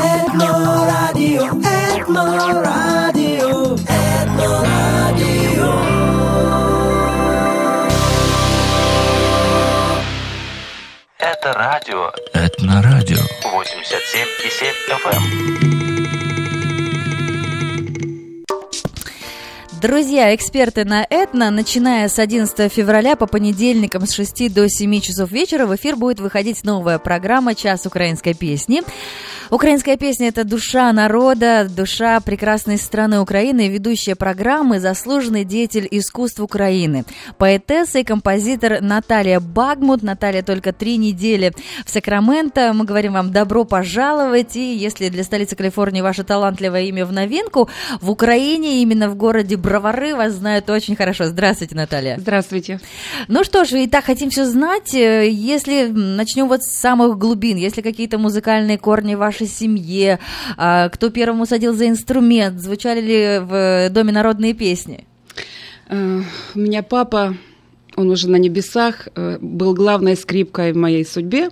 Этнорадио, Этнорадио, Этнорадио. Это радио Этнорадио. 87,7 FM. Друзья, эксперты на Этно, начиная с 11 февраля по понедельникам с 6 до 7 часов вечера в эфир будет выходить новая программа «Час украинской песни». Украинская песня – это душа народа, душа прекрасной страны Украины, ведущая программы, заслуженный деятель искусств Украины. Поэтесса и композитор Наталья Багмут. Наталья только три недели в Сакраменто. Мы говорим вам добро пожаловать. И если для столицы Калифорнии ваше талантливое имя в новинку, в Украине, именно в городе Бровары, вас знают очень хорошо. Здравствуйте, Наталья. Здравствуйте. Ну что ж, и так хотим все знать. Э, Если начнем вот с самых глубин, если какие-то музыкальные корни в вашей семье, а, кто первым усадил за инструмент, звучали ли в доме народные песни? Э, У меня папа, он уже на небесах, э, был главной скрипкой в моей судьбе.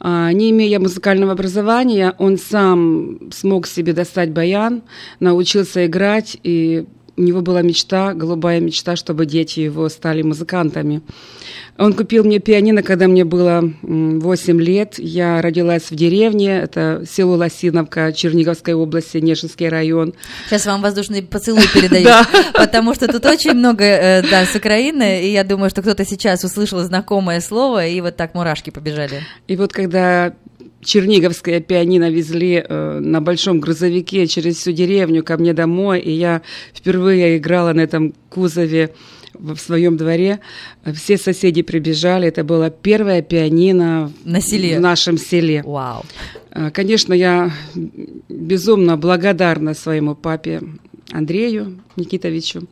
А, Не имея музыкального образования, он сам смог себе достать баян, научился играть, и у него была мечта, голубая мечта, чтобы дети его стали музыкантами. Он купил мне пианино, когда мне было м, 8 лет. Я родилась в деревне, это село Лосиновка, Черниговской области, Нежинский район. Сейчас вам воздушный поцелуй передаю, Да. потому что тут очень много, э, да, с Украины, и я думаю, что кто-то сейчас услышал знакомое слово, и вот так мурашки побежали. И вот когда черниговское пианино везли э, на большом грузовике через всю деревню ко мне домой, и я впервые играла на этом кузове в своем дворе, все соседи прибежали, это было первое пианино На селе. в нашем селе. Вау. Э, Конечно, я безумно благодарна своему папе Андрею Никитовичу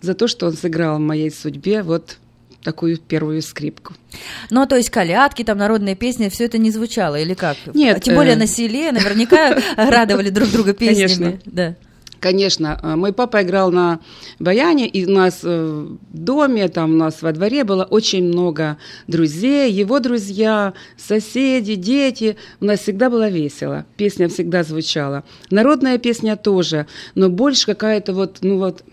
за то, что он сыграл в моей судьбе вот такую первую скрипку. Ну, то есть колядки, там народные песни, все это не звучало, или как? Нет, А Тем более э, на селе наверняка радовали друг друга песнями. Конечно. Да. Конечно, э, мой папа играл на баяне, и у нас э, в доме, там у нас во дворе было очень много друзей, его друзья, соседи, дети. У нас всегда было весело, песня всегда звучала. Народная песня тоже, но больше какая-то вот, ну вот,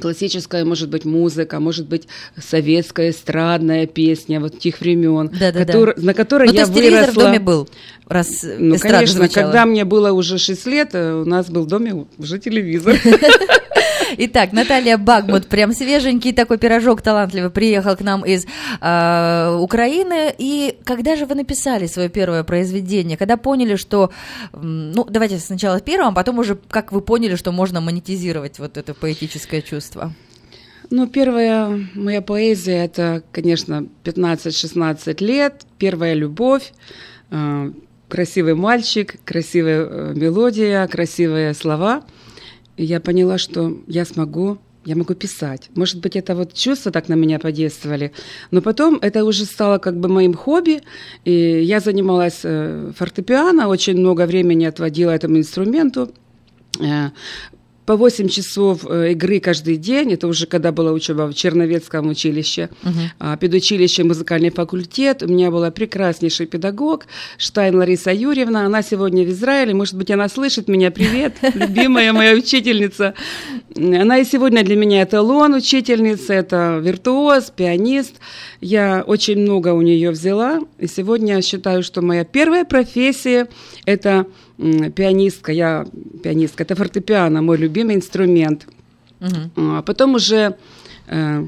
классическая, может быть, музыка, может быть, советская эстрадная песня вот тех времен, Да-да-да. котор- на которой Ну, то я есть телевизор в выросла. доме был, раз Ну, эстрада конечно, звучала. когда мне было уже 6 лет, э, у нас был в доме уже телевизор. Итак, Наталья Багмут, прям свеженький такой пирожок талантливый, приехал к нам из э, Украины. И когда же вы написали свое первое произведение? Когда поняли, что... Ну, давайте сначала первым, а потом уже как вы поняли, что можно монетизировать вот это поэтическое чувство? Ну, первая моя поэзия, это, конечно, 15-16 лет, первая любовь, э, красивый мальчик, красивая э, мелодия, красивые слова. И я поняла, что я смогу, я могу писать. Может быть, это вот чувства так на меня подействовали. Но потом это уже стало как бы моим хобби. И я занималась э, фортепиано, очень много времени отводила этому инструменту. По 8 часов э, игры каждый день, это уже когда была учеба в Черновецком училище, а, педучилище, музыкальный факультет. У меня была прекраснейший педагог Штайн Лариса Юрьевна. Она сегодня в Израиле. Может быть, она слышит меня. Привет, любимая моя учительница. Она и сегодня для меня эталон учительница, это виртуоз, пианист. Я очень много у нее взяла. И сегодня я считаю, что моя первая профессия – это пианистка. Я пианистка, это фортепиано, мой любимый инструмент. Мгм. А потом уже э,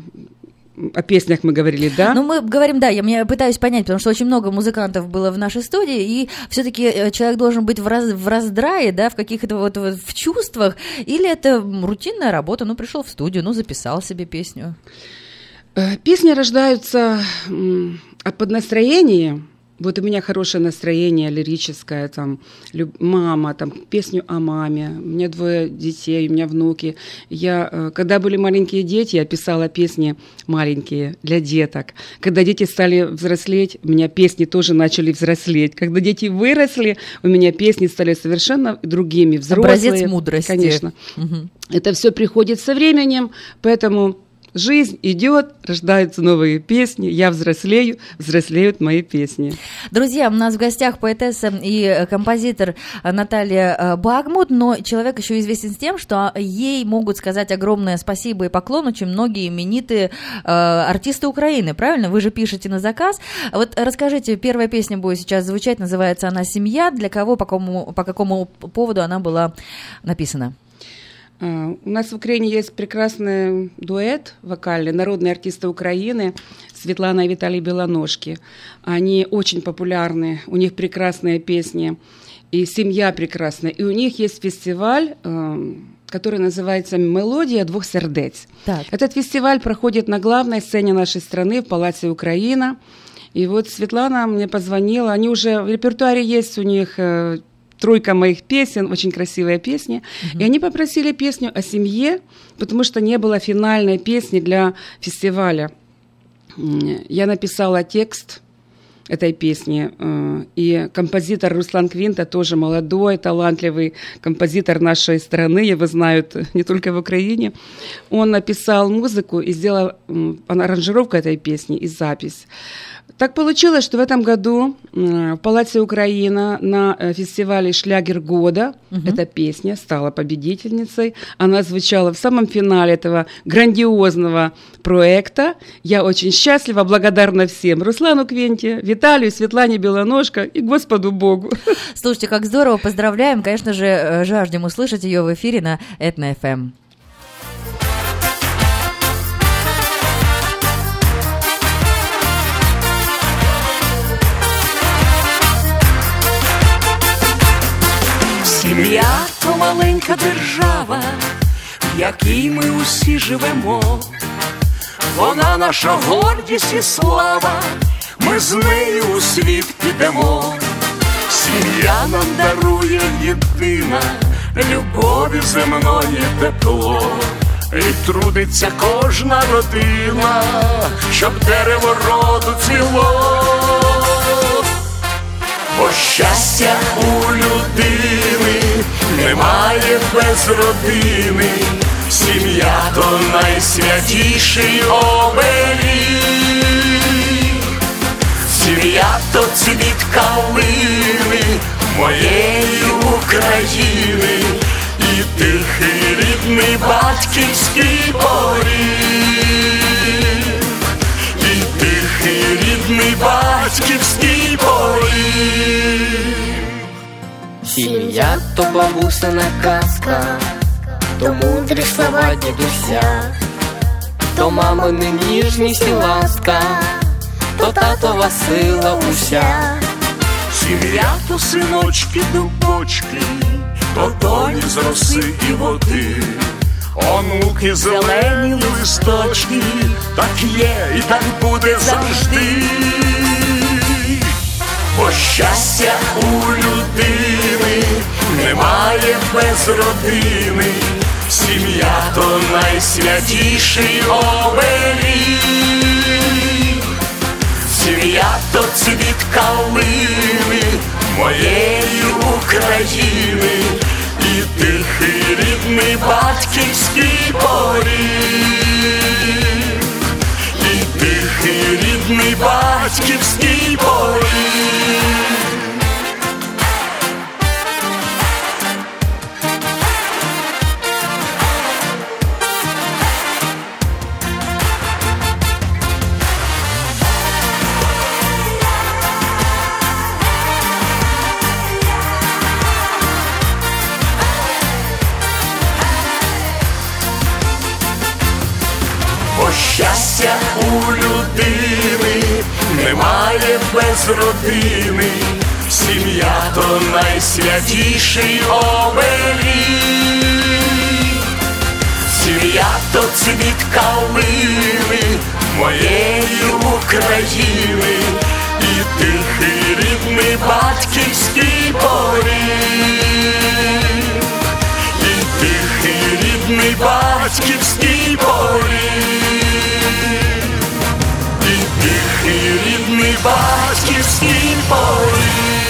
о песнях мы говорили, да? Ну, мы говорим, да, я меня пытаюсь понять, потому что очень много музыкантов было в нашей студии, и все-таки человек должен быть в, раз, в раздрае, да, в каких-то вот, вот в чувствах, или это рутинная работа, ну, пришел в студию, ну, записал себе песню. Э, Песни рождаются под настроение. Вот у меня хорошее настроение лирическое, там, люб- мама, там, песню о маме. У меня двое детей, у меня внуки. Я, э, когда были маленькие дети, я писала песни маленькие для деток. Когда дети стали взрослеть, у меня песни тоже начали взрослеть. Когда дети выросли, у меня песни стали совершенно другими, взрослые. Образец мудрости. Конечно. Мгм. Это все приходит со временем, поэтому жизнь идет, рождаются новые песни, я взрослею, взрослеют мои песни. Друзья, у нас в гостях поэтесса и композитор Наталья э, Багмут, но человек еще известен с тем, что ей могут сказать огромное спасибо и поклон очень многие именитые э, артисты Украины, правильно? Вы же пишете на заказ. Вот расскажите, первая песня будет сейчас звучать, называется она «Семья». Для кого, по какому, по какому поводу она была написана? А, у нас в Украине есть прекрасный дуэт вокальный, народные артисты Украины, Светлана и Виталий Белоножки. Они очень популярны, у них прекрасные песни, и семья прекрасная. И у них есть фестиваль, а, который называется «Мелодия двух сердец». Так. Этот фестиваль проходит на главной сцене нашей страны в Палаце Украина. И вот Светлана мне позвонила, они уже в репертуаре есть у них э, тройка моих песен, очень красивые песни. Uh-huh. И они попросили песню о семье, потому что не было финальной песни для фестиваля. Я написала текст этой песни. Э, и композитор Руслан Квинта, тоже молодой, талантливый композитор нашей страны, его знают не только в Украине. Он написал музыку и сделал аранжировку этой песни и запись. Так получилось, что в этом году в Палате Украина на э, фестивале «Шлягер года» угу. эта песня стала победительницей. Она звучала в самом финале этого грандиозного проекта. Я очень счастлива, благодарна всем. Руслану Квенте, Виталию, Светлане Белоножко и Господу Богу. Слушайте, как здорово, поздравляем. Конечно же, э, жаждем услышать ее в эфире на Этно-ФМ. Сім'я то маленька держава, в якій ми усі живемо, вона наша гордість і слава, ми з нею у світ підемо, сім'я нам дарує єдина, любові земної тепло, і трудиться кожна родина, щоб дерево роду ціло бо щастя у людини немає без родини, сім'я то найсвятіший оберіг, сім'я то цвіт калини моєї України. І тихий рідний батьківський поріг рідний батьківський поріг. Сім'я то бабусина казка, то мудрі слова дідуся, то мамини ніжність і ласка, то татова сила уся. Сім'я то синочки дубочки, то доні з роси і води. Онуки зелені листочки, так є і так буде завжди, бо щастя у людини немає без родини, сім'я то найсвятіший оберіг, сім'я то цвіт калини моєї України і тихий рідний батьківський поріг, і тихий рідний батьківський поріг. Немає без родини, сім'я то найсвятіший оберіг, сім'я то цвіт калини моєї України. І тихий рідний батьківський поріг, і тихий рідний батьківський поріг. рідний батьківський поріг.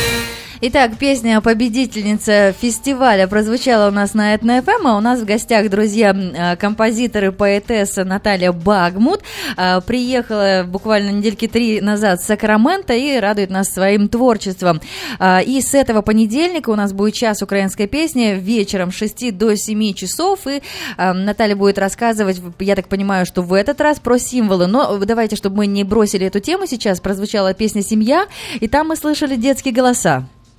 Итак, песня победительница фестиваля прозвучала у нас на Этно ФМ, а у нас в гостях, друзья, э, композитор и поэтесса Наталья Багмут. Э, приехала буквально недельки три назад с Сакрамента и радует нас своим творчеством. Э, и с этого понедельника у нас будет час украинской песни вечером с 6 до 7 часов, и Наталья будет рассказывать, я так понимаю, что в этот раз про символы, но давайте, чтобы мы не бросили эту тему сейчас, прозвучала песня «Семья», и там мы слышали детские голоса.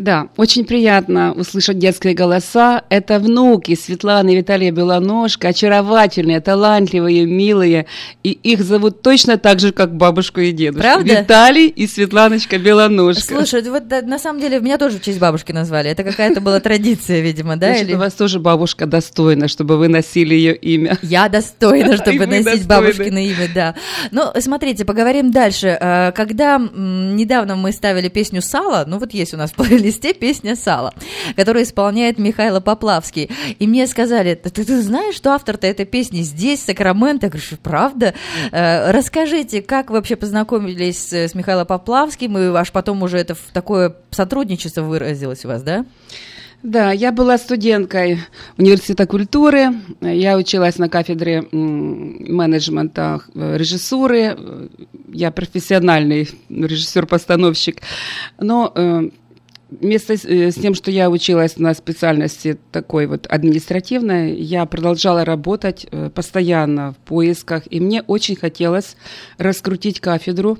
Да, очень приятно услышать детские голоса. Это внуки Светланы и Виталия Белоножка, очаровательные, талантливые, милые. И их зовут точно так же, как бабушку и дедушку. Правда? Виталий и Светланочка Белоножка. Слушай, вот да, на самом деле меня тоже в честь бабушки назвали. Это какая-то была традиция, видимо, да? Значит, у вас тоже бабушка достойна, чтобы вы носили ее имя. Я достойна, чтобы носить бабушкино имя, да. Ну, смотрите, поговорим дальше. А, Когда недавно мы ставили песню «Сало», ну вот есть у нас в плейлисте песня «Сало», которую исполняет Михаил Поплавский. И мне сказали, «Да ты, ты знаешь, что автор-то этой песни здесь, Сакраменто? Я говорю, «Что, правда? Э, Расскажите, как вы вообще познакомились с Михаилом Поплавским, и аж потом уже это в такое сотрудничество выразилось у вас, да? Да, я была студенткой университета культуры. Я училась на кафедре менеджмента э, режиссуры. Э, Я профессиональный режиссер-постановщик. Но вместо с э, с тем, что я училась на специальности такой вот административной, я продолжала работать э, постоянно в поисках, и мне очень хотелось раскрутить кафедру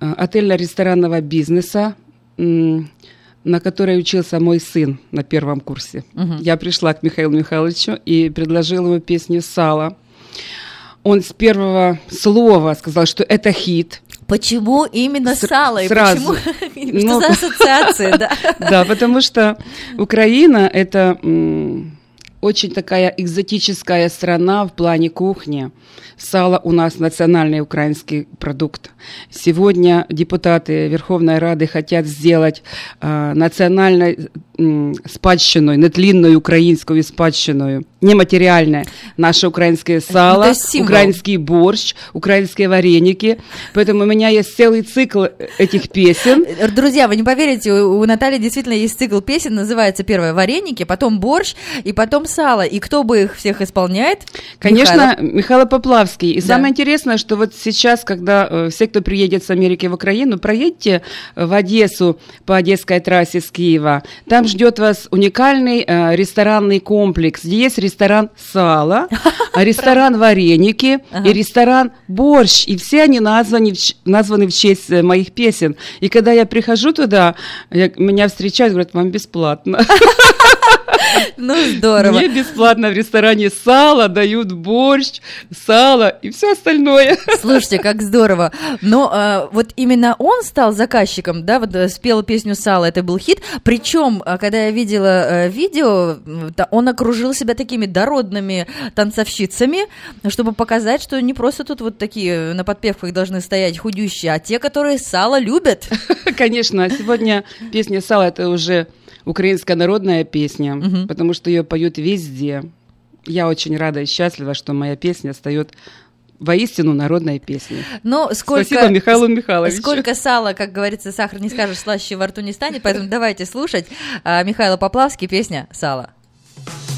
э, отельно-ресторанного бизнеса, на которой учился мой сын на первом курсе. Я пришла к Михаилу Михайловичу и предложила ему песню «Сало». Он с первого слова сказал, что это хит. Почему именно С- сало? И сразу. почему? Что Ну, за ассоциации, да? Да, потому что Украина это очень такая экзотическая страна в плане кухни. Сало у нас национальный украинский продукт. Сегодня депутаты Верховной Рады хотят сделать э, национальной м, спадщиной, нетлінною українською спадщиною, нематериальное наше украинское сало, украинский борщ, украинские вареники. Поэтому у меня есть целый цикл этих песен. Друзья, вы не поверите, у у Натальи действительно есть цикл песен, называется первое «Вареники», потом «Борщ» и потом «Сало». И кто бы их всех исполняет? Конечно, Михайлов. Михаил Поплавский. И Да. самое интересное, что вот сейчас, когда э, все, кто приедет с Америки в Украину, проедьте в Одессу по Одесской трассе с Киева. Там ждет вас уникальный э, ресторанный комплекс, есть ресторан «Сало», а ресторан «Вареники» и ресторан «Борщ». И все они названы, названы в честь э, моих песен. И когда я прихожу туда, я- меня встречают, говорят, вам бесплатно. Ну, здорово. Мне бесплатно в ресторане сало дают борщ, сало и все остальное. Слушайте, как здорово. Но э, вот именно он стал заказчиком, да, вот э, спел песню «Сало», это был хит. Причем, э, когда я видела э, видео, он окружил себя такими дородными танцовщицами, чтобы показать, что не просто тут вот такие на подпевках должны стоять худющие, а те, которые сало любят. Конечно, а сегодня песня «Сало» — это уже украинская народная песня, потому что ее поют везде. Я очень рада и счастлива, что моя песня стает воистину народной песней. Но сколько... Спасибо Михаилу Михайловичу. Сколько сала, как говорится, сахар не скажешь, слаще во рту не станет, поэтому давайте слушать а, Михаила Поплавский, песня «Сало». Знов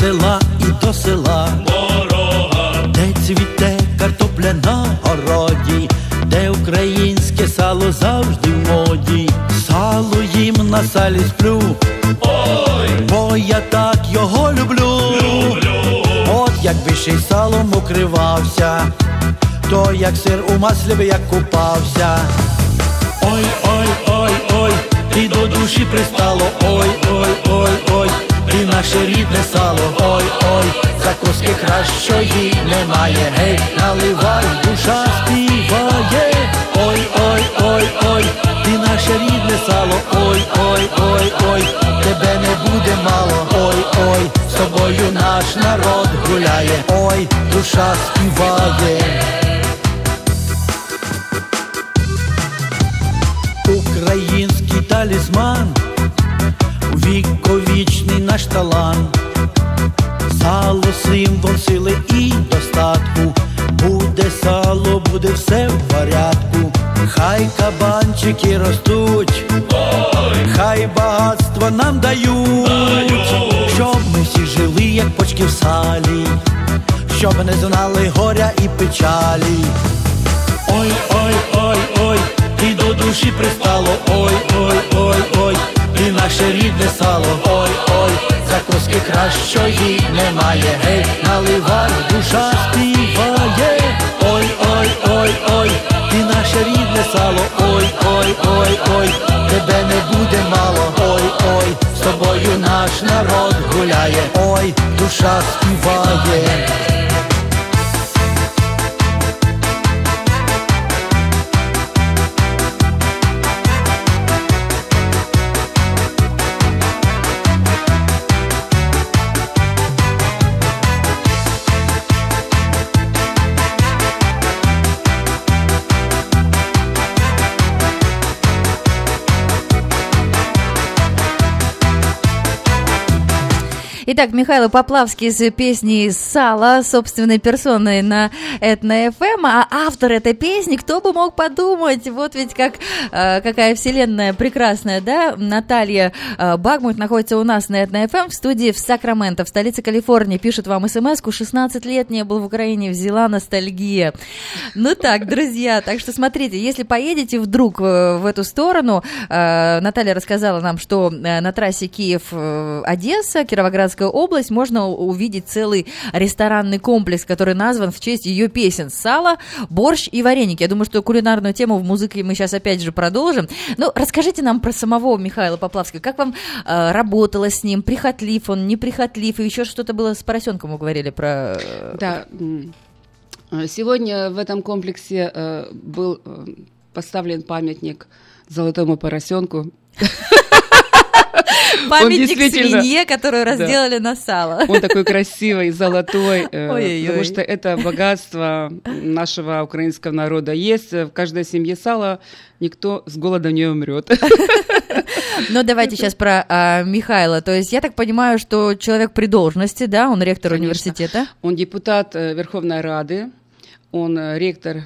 села і до села. Дорога, де цвіте картопля на городі, де українське сало завжди в моді. Сало їм на салі сплю. Ой, бо я так його люблю. От якби ще й салом укривався, то як сир у маслі би як купався. Ой, ой, ой, ой, і до душі пристало, ой, ой, ой, ой, ти наше рідне сало, ой, ой, закуски кращої немає, гей, наливай, душа співає, ой, ой, ой, ой, ти наше рідне сало, ой, ой, ой, ой, тебе не буде мало, ой, ой, з тобою наш народ гуляє, ой, душа співає. Український талісман, віковічний наш талант, сало символ сили і достатку, буде сало, буде все в порядку, хай кабанчики ростуть, хай багатство нам дають, щоб ми всі жили, як почки в салі, щоб не знали горя і печалі. Ой, ой, ой, ой, ти до душі пристало, ой, ой, ой, ой, ти наше рідне сало, ой, ой, закуски кращої немає, гей, наливай, душа співає, ой, ой, ой, ой, ти наше рідне сало, ой, ой, ой, ой, тебе не буде мало, ой, ой, з тобою наш народ гуляє, ой, душа співає. Итак, Михаил Поплавский с песней «Сало» собственной персоной на Этно-ФМ, а автор этой песни, кто бы мог подумать, вот ведь как, э, какая вселенная прекрасная, да, Наталья э, Багмут находится у нас на Этно-ФМ в студии в Сакраменто, в столице Калифорнии, пишет вам смс-ку, 16 лет не был в Украине, взяла ностальгия. Ну так, друзья, так что смотрите, если поедете вдруг э, в эту сторону, Наталья рассказала нам, что на трассе Киев-Одесса, Кировоградская область, можно увидеть целый ресторанный комплекс, который назван в честь ее песен «Сало», «Борщ» и «Вареники». Я думаю, что кулинарную тему в музыке мы сейчас опять же продолжим. Ну, расскажите нам про самого Михаила Поплавского. Как вам э, работало с ним? Прихотлив он, неприхотлив? И еще что-то было с поросенком, вы говорили про... э, Да. Сегодня в этом комплексе э, был э, поставлен памятник золотому поросенку. Памятник действительно- свинье, которую Да. разделали на сало. Он такой красивый, золотой, э, потому что это богатство нашего украинского народа. Есть в каждой семье сало, никто с голода не умрет. Ну, давайте сейчас про а, Михаила. То есть я так понимаю, что человек при должности, да, он ректор Конечно. университета. Он депутат э, Верховной Рады, он э, ректор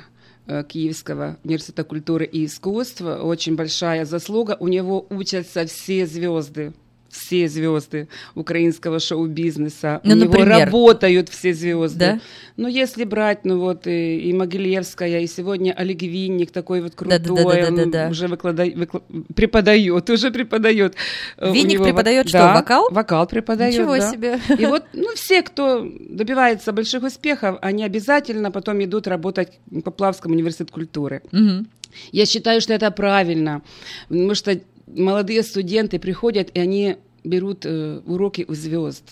Киевского университета культуры и искусств. Очень большая заслуга. У него учатся все звезды. Все звезды украинского шоу-бизнеса. Ну, У него например? работают все звезды. Да? Ну, если брать, ну вот и, и Могилевская, и сегодня Олег Винник, такой вот крутой, Да-да-да-да-да-да. он уже выклада- выкла- преподает, уже преподает. Э, Винник него преподает что, да, вокал? Вокал преподает, Ничего да. себе. И вот, ну, все, кто добивается больших успехов, они обязательно потом идут работать в Поплавском университете культуры. Мгм. Я считаю, что это правильно, потому что молодые студенты приходят, и они берут э, уроки у звезд.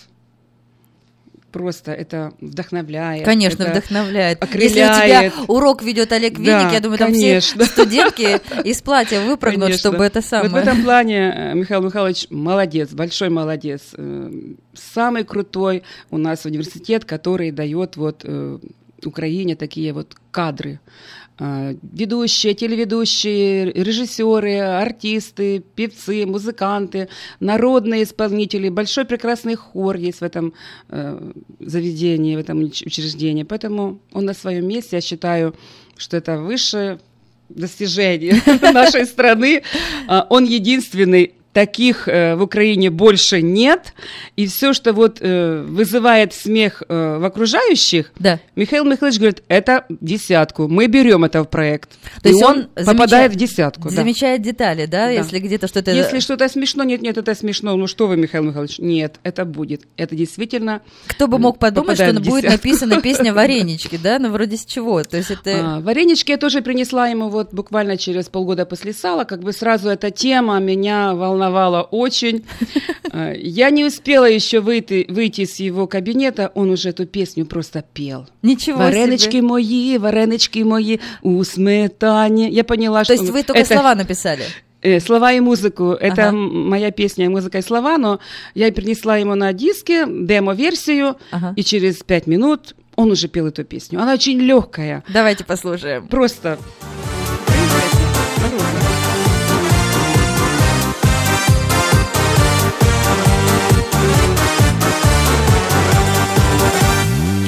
Просто это вдохновляет. Конечно, это вдохновляет. Если у окрыляет. тебя урок ведет Олег Да, Винник, я думаю, там конечно. все студентки из платья выпрыгнут, Конечно. чтобы это самое. Вот в этом плане э, Михаил Михайлович молодец, большой молодец. Э, Самый крутой у нас университет, который дает вот э, Украине такие вот кадры. Э, Ведущие, телеведущие, режиссеры, артисты, певцы, музыканты, народные исполнители. Большой прекрасный хор есть в этом э, заведении, в этом уч- учреждении. Поэтому он на своем месте, я считаю, что это высшее достижение нашей страны. А, Он единственный таких э, в Украине больше нет, и все, что вот э, вызывает смех э, в окружающих, Да. Михаил Михайлович говорит, это десятку, мы берем это в проект. То И есть он, попадает замечает- в десятку. да. Замечает детали, да, Да. если где-то что-то... Если что-то смешно, нет, нет, это смешно. Ну что вы, Михаил Михайлович? Нет, это будет. Это действительно Кто бы мог подумать, что попадает будет написана песня «Варенички», да, ну вроде с чего? То есть это... А, варенички я тоже принесла ему вот буквально через полгода после сала. Как бы сразу эта тема меня волновала волновало очень. Э, Я не успела еще выйти, выйти из его кабинета, он уже эту песню просто пел. Ничего Варенички себе. мои, варенички мои, у сметане. Я поняла, То что... есть вы только это- слова написали? Э, Слова и музыку. Это Ага. моя песня «Музыка и слова», но я принесла ему на диске демо-версию, Ага. и через пять минут он уже пел эту песню. Она очень легкая. Давайте послушаем. Просто...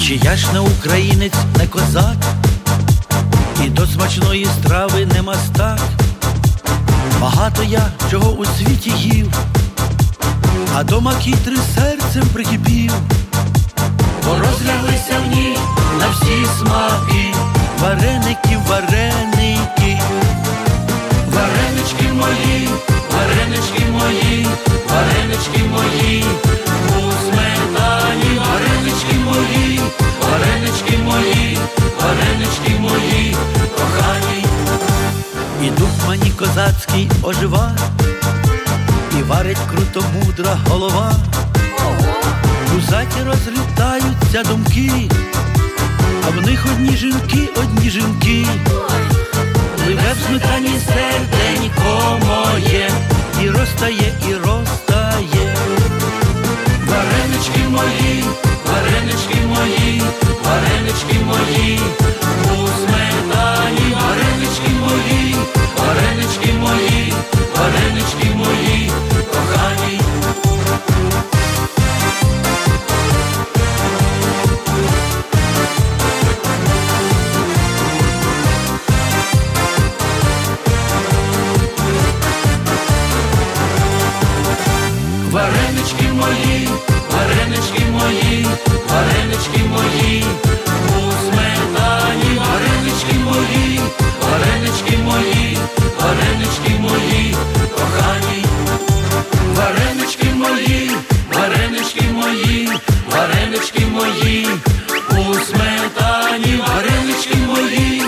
Чи я ж не українець, не козак, і до смачної страви не мастак. Багато я чого у світі їв, а до макітри серцем прикипів, бо розляглися в ній на всі смаки, вареники, вареники, варенички мої, варенички мої, варенички козацький ожива, і варить круто мудра голова. У заті розлітаються думки, а в них одні жінки, одні жінки. Пливе в сметані серденько моє, і розтає, і розтає. Варенички мої, варенички мої, варенички мої, у варенички мої, кохані. Варенички мої, варенички мої, варенички мої, Варенички мої, варенички мої, варенички мої, у сметані, варенички мої,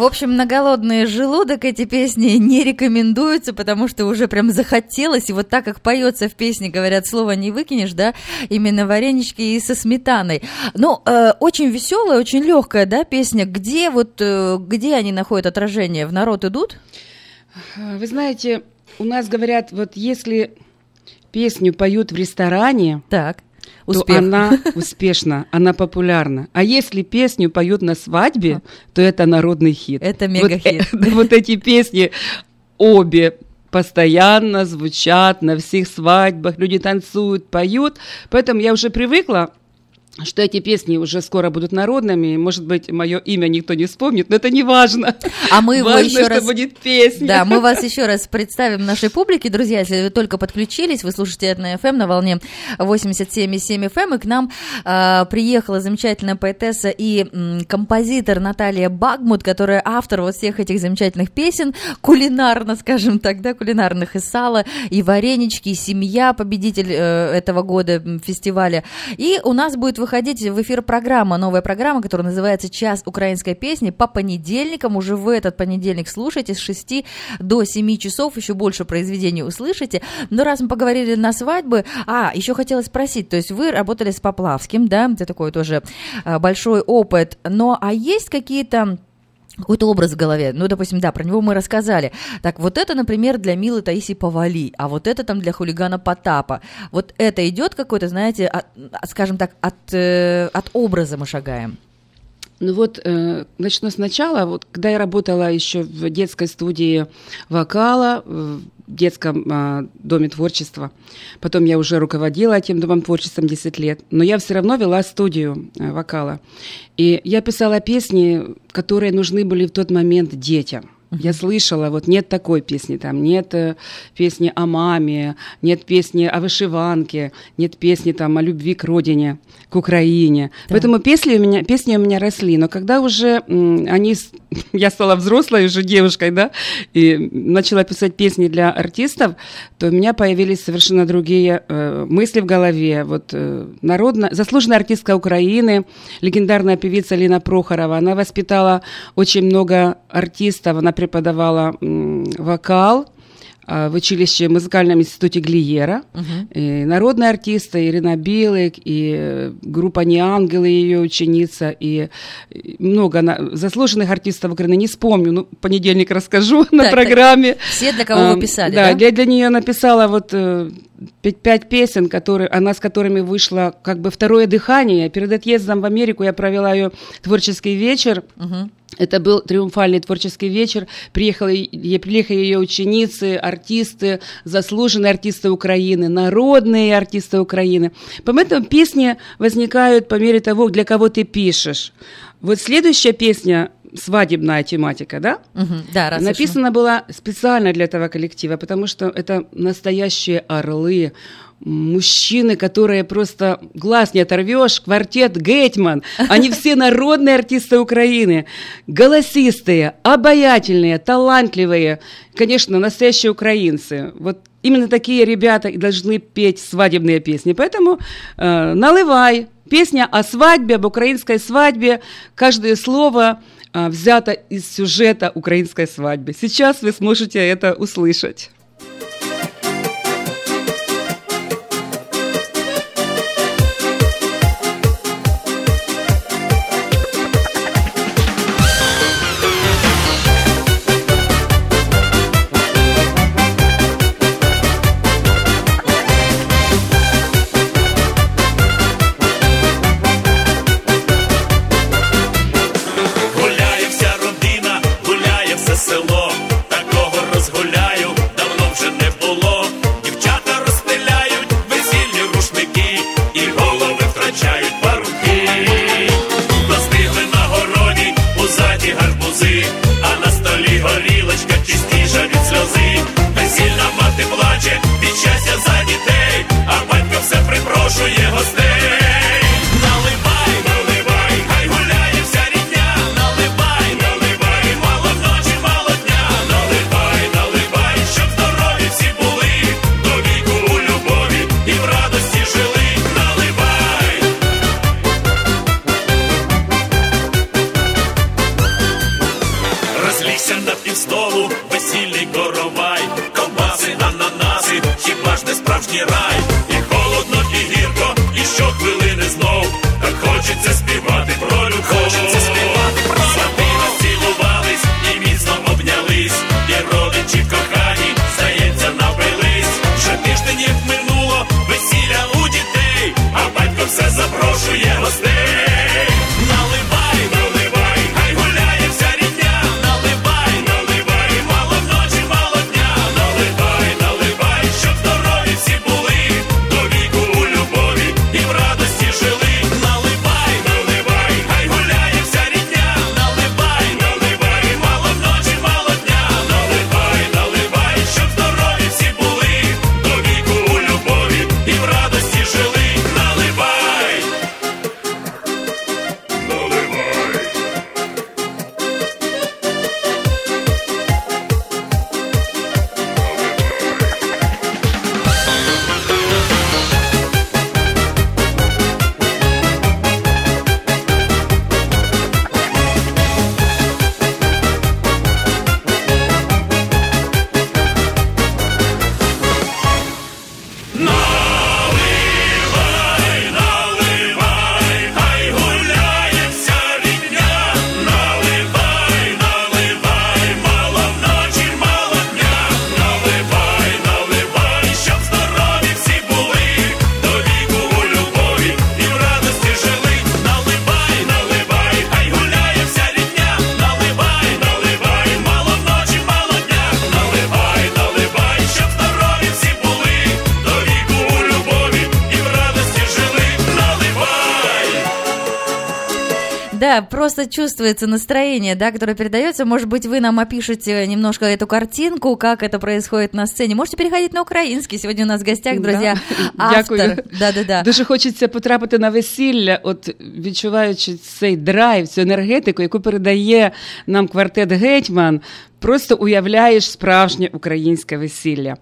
В общем, на голодный желудок эти песни не рекомендуются, потому что уже прям захотелось. И вот так как поется в песне, говорят, слова не выкинешь, да, именно варенички и со сметаной. Ну, э, очень веселая, очень легкая, да, песня. Где вот, э, где они находят отражение? В народ идут? Вы знаете, у нас говорят, вот если песню поют в ресторане, Так, то успех. она успешна, она популярна. А если песню поют на свадьбе, то это народный хит. Это Вот, мега-хит. э, Вот эти песни обе постоянно звучат на всех свадьбах, люди танцуют, поют. Поэтому я уже привыкла что эти песни уже скоро будут народными, может быть, мое имя никто не вспомнит, но это не важно. А мы его важно, еще раз- будет песня. Да, мы вас еще раз представим нашей публике, друзья, если вы только подключились, вы слушаете на FM на волне 87,7 FM, и к нам а, приехала замечательная поэтесса и м, композитор Наталья Багмут, которая автор вот всех этих замечательных песен, кулинарно, скажем так, да, кулинарных и сала, и варенички, и семья, победитель э, этого года фестиваля. И у нас будет выходить в эфир программа, новая программа, которая называется «Час украинской песни» по понедельникам. Уже в этот понедельник слушайте с 6 до 7 часов, еще больше произведений услышите. Но раз мы поговорили на свадьбы, а, еще хотела спросить, то есть вы работали с Поплавским, да, это такой тоже а, большой опыт, но а есть какие-то какой-то образ в голове. Ну, допустим, да, про него мы рассказали. Так, вот это, например, для Милы Таиси Повали, а вот это там для хулигана Потапа. Вот это идет какой-то, знаете, от- скажем так, от, э, от образа мы шагаем. Ну вот, э, начну сначала. Вот, когда я работала еще в детской студии вокала, детском а, доме творчества, потом я уже руководила этим домом творчеством 10 лет, но я все равно вела студию э, вокала. И я писала песни, которые нужны были в тот момент детям. Я слышала, вот нет такой песни там, нет э, песни о маме, нет песни о вышиванке, нет песни там о любви к родине, к Украине. Да. Поэтому песни у меня, песни у меня росли. Но когда уже они, я стала взрослой уже девушкой, да, и начала писать песни для артистов, то у меня появились совершенно другие э, мысли в голове. Вот э, народная, заслуженная артистка Украины, легендарная певица Лина Прохорова, она воспитала очень много артистов, она преподавала вокал а, в училище в музыкальном институте Глиера. И народные артисты, Ирина Билык, и э, группа «Не ангелы», ее ученица, и много на- заслуженных артистов Украины. Не вспомню, ну, понедельник расскажу на так. программе. Все, для кого А, вы писали, да? да? Я для нее написала вот э, пять, пять песен, которые, она с которыми вышла как бы второе дыхание. Перед отъездом в Америку я провела ее творческий вечер. Это был триумфальный творческий вечер. Приехали, приехали ее ученицы, артисты, заслуженные артисты Украины, народные артисты Украины. Поэтому песни возникают по мере того, для кого ты пишешь. Вот следующая песня свадебная тематика, да? Мгм, Да, раз уж Написана была специально для этого коллектива, потому что это настоящие орлы, мужчины, которые просто глаз не оторвешь, квартет Гетман. Они все народные артисты Украины, голосистые, обаятельные, талантливые, конечно, настоящие украинцы. Вот именно такие ребята и должны петь свадебные песни. Поэтому э, наливай. Песня о свадьбе, об украинской свадьбе. Каждое слово а, взято из сюжета украинской свадьбы. Сейчас вы сможете это услышать. просто чувствуется настроение, да, которое передается. Может быть, вы нам опишете немножко эту картинку, как это происходит на сцене. Можете переходить на український. Сьогодні у нас в гостях, друзі, автор. Дякую. Да-да-да. Дуже хочеться потрапити на весілля, от відчуваючи цей драйв, цю енергетику, яку передає нам квартет Гетьман. Просто уявляєш справжнє українське весілля.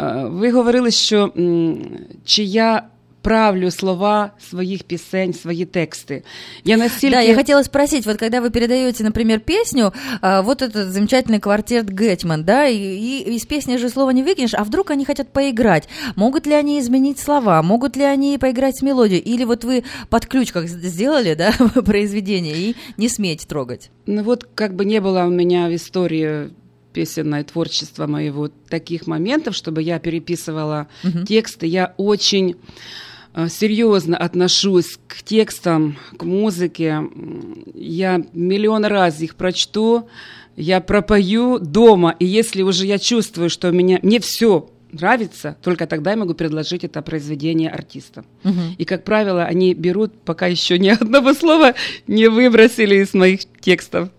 Е, Ви говорили, що м, чи я правлю слова своїх пісень, свої тексти. Я настільки... Да, я хотела спросить, вот когда вы передаете, например, песню, а, вот этот замечательный квартет Гетман, да, и, и из песни же слова не выкинешь, а вдруг они хотят поиграть? Могут ли они изменить слова? Могут ли они поиграть с мелодией? Или вот вы под ключ как сделали, да, произведение и не смеете трогать? Ну вот как бы не было у меня в истории песенное творчество моего таких моментов, чтобы я переписывала Мгм. тексты. Я очень э, серьезно отношусь к текстам, к музыке. Я миллион раз их прочту, я пропою дома, и если уже я чувствую, что меня, мне все нравится, только тогда я могу предложить это произведение артистам. Мгм. И, как правило, они берут, пока еще ни одного слова не выбросили из моих текстов.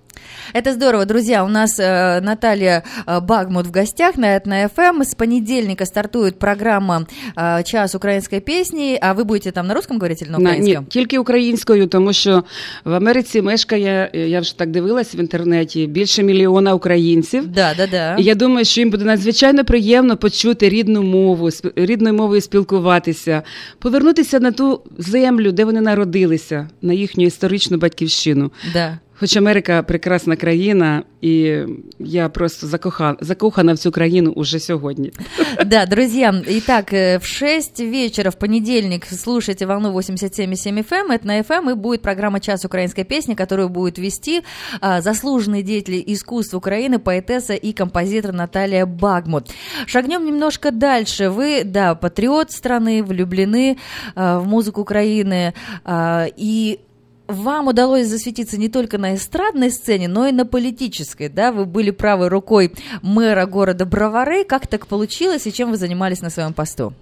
Это здорово, друзья. У нас э, Наталья э, Багмут в гостях на Этно ФМ. С понедельника стартует программа э, «Час украинской песни». А вы будете там на русском говорить или на На, украинском? ні, тільки українською, тому що в Америці мешкає, е, я вже так дивилась в інтернеті, більше мільйона українців. Да, да, да. І я думаю, що їм буде надзвичайно приємно почути рідну мову, сп- рідною мовою спілкуватися, повернутися на ту землю, де вони народилися, на їхню історичну батьківщину. Да. Хоч Америка прекрасна країна, і я просто закохана, закохана в цю країну уже сьогодні. Да, друзья, итак, э, в 6 вечера в понедельник слушайте волну 87,7 FM, это на FM, и будет программа «Час украинской песни», которую будет вести а, заслуженный деятель искусств Украины, поэтесса и композитор Наталья Багмут. Шагнем немножко дальше. Вы, да, патриот страны, влюблены а, в музыку Украины, а, и вам удалось засветиться не только на эстрадной сцене, но и на политической, да? Вы были правой рукой мэра города Бровары. Как так получилось и чем вы занимались на своем посту?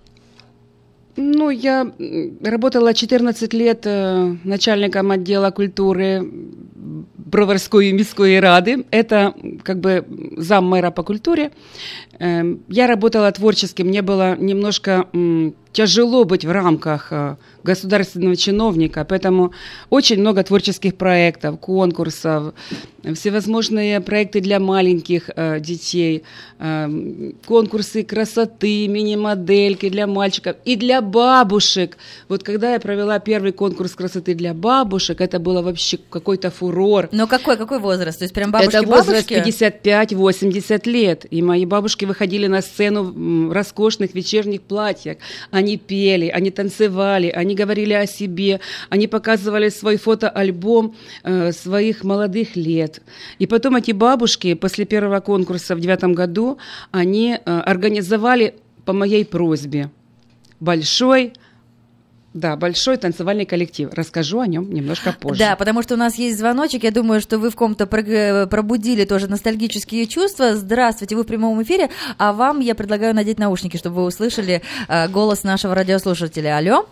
Ну, я работала 14 лет э, начальником отдела культуры Броварской міської рады. Это как бы зам мэра по культуре. Эм, Я работала творчески, мне было немножко тяжело быть в рамках э, государственного чиновника, поэтому очень много творческих проектов, конкурсов, всевозможные проекты для маленьких э, детей, э, конкурсы красоты, мини-модельки для мальчиков и для бабушек. Вот когда я провела первый конкурс красоты для бабушек, это было вообще какой-то фурор. Но какой, какой возраст? То есть прям бабушки Это возраст бабушки? 55-80 лет. И мои бабушки выходили на сцену в роскошных вечерних платьях. Они пели, они танцевали, они говорили о себе, они показывали свой фотоальбом э, своих молодых лет. И потом эти бабушки после первого конкурса в девятом году, они э, организовали по моей просьбе большой да, большой танцевальный коллектив. Расскажу о нем немножко позже. Да, потому что у нас есть звоночек. Я думаю, что вы в ком-то прог- пробудили тоже ностальгические чувства. Здравствуйте, вы в прямом эфире. А вам я предлагаю надеть наушники, чтобы вы услышали э, голос нашего радиослушателя. Алло.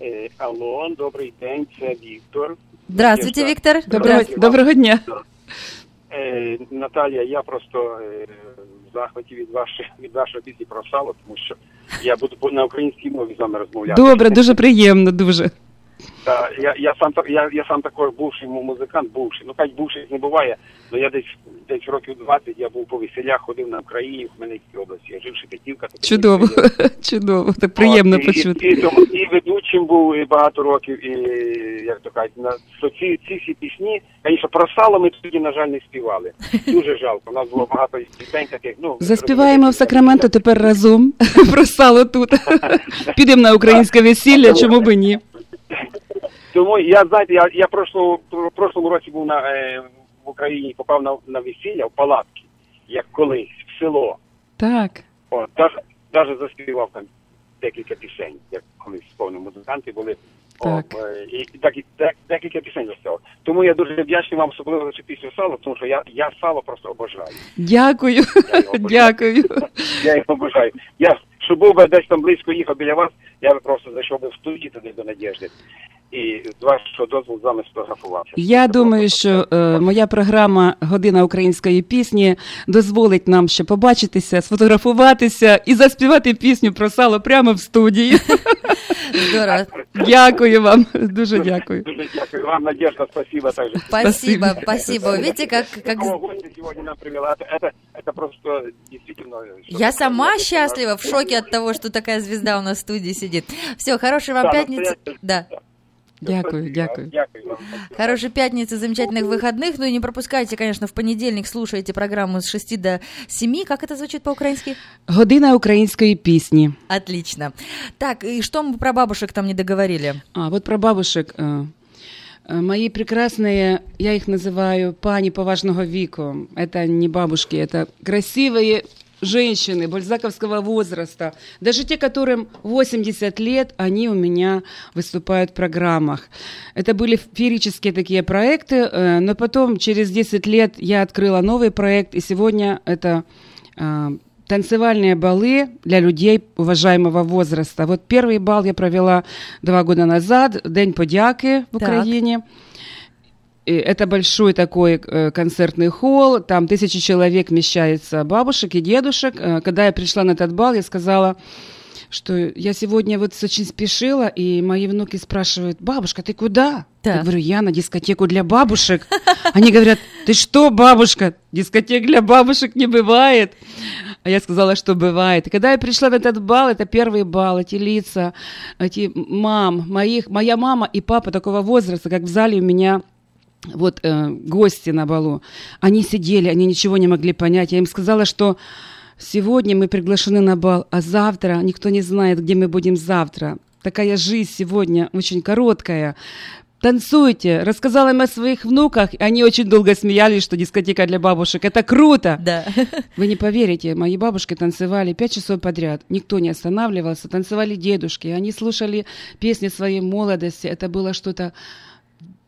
Е, Алло, добрий день, це Віктор. Здравствуйте, Надежда. Виктор. Доброго, Здравствуйте. доброго дня. Е, Наталія, я просто в захваті від вашої від вашої пісні про сало, тому що я буду по- на українській мові з вами розмовляти. Добре, дуже приємно, дуже. Та, я, я сам я, я сам такий бувший музикант, бувший. Ну, хай бувший не буває, але я десь десь років 20 я був по веселях, ходив на Україні, в Хмельницькій області. Я жив Шепетівка. Чудово, чудово, так приємно От, почути. І, і, тому- і ведучим був і багато років, і як то кажуть, на ці, ці всі пісні, звісно, про сало ми тоді, на жаль, не співали. Дуже жалко. У нас було багато пісень таких. Ну Заспіваємо в Сакраменто тепер разом про сало тут. Підемо на українське весілля, чому би ні? Тому я знаєте, я, я прошлого, в прошлому році був на е, в Україні, попав на, на весілля в палатки, як колись, в село. Так. О, даже, даже заспівав там декілька пісень, як колись сповнив музиканти були. О, Так. е, і так, і дек- декілька пісень заспівав. Тому я дуже вдячний вам особливо за цю пісню сало, тому що я, я сало просто обожаю. Дякую. Я його обожаю. Дякую. Я їх обожаю. Я щоб був би десь там близько їхав біля вас, я би просто зайшов би в студію туди до Надежди. і з вашого дозволу з вами сфотографувався. Я думаю, що е, моя програма Година української пісні дозволить нам ще побачитися, сфотографуватися і заспівати пісню про сало прямо в студії. Здорово. Дякую вам, дуже дякую. Дуже дякую вам, Надежда, спасибо также. Спасибо, спасибо. Видите, как, как... Такого гостя сегодня нам привела. Это, это, это просто действительно... что-то Я сама такое. счастлива, в шоке от того, что такая звезда у нас в студии сидит. Все, хорошей вам Да, пятницы. настоящая Да. Дякую, Спасибо. дякую. Дякую вам. Хорошей пятницы, замечательных выходных. Ну и не пропускайте, конечно, в понедельник слушайте программу с 6 до 7. Как это звучит по-украински? Година української пісні. Отлично. Так, и что мы про бабушек там не договорили? А, вот про бабушек. э, э, Мои прекрасные, я их называю пани поважного веку. Это не бабушки, это красивые женщины бальзаковского возраста. Даже те, которым 80 лет, они у меня выступают в программах. Это были феерические такие проекты, э, но потом, через 10 лет, я открыла новый проект, и сегодня это э, танцевальные балы для людей уважаемого возраста. Вот первый бал я провела два года назад, День подяки в Так. Украине. И Это большой такой э, концертный холл, там тысячи человек вмещается бабушек и дедушек. Э, Когда я пришла на этот бал, я сказала, что я сегодня вот очень спешила, и мои внуки спрашивают, бабушка, ты куда? Так. Я говорю, я на дискотеку для бабушек. Они говорят, ты что, бабушка, дискотек для бабушек не бывает. А я сказала, что бывает. И когда я пришла в этот бал, это первый бал, эти лица, эти мам, моих, моя мама и папа такого возраста, как в зале у меня вот э, гости на балу, они сидели, они ничего не могли понять. Я им сказала, что сегодня мы приглашены на бал, а завтра никто не знает, где мы будем завтра. Такая жизнь сегодня очень короткая. Танцуйте. Рассказала им о своих внуках, и они очень долго смеялись, что дискотека для бабушек. Это круто. Да. Вы не поверите, мои бабушки танцевали пять часов подряд. Никто не останавливался. Танцевали дедушки. Они слушали песни своей молодости. Это было что-то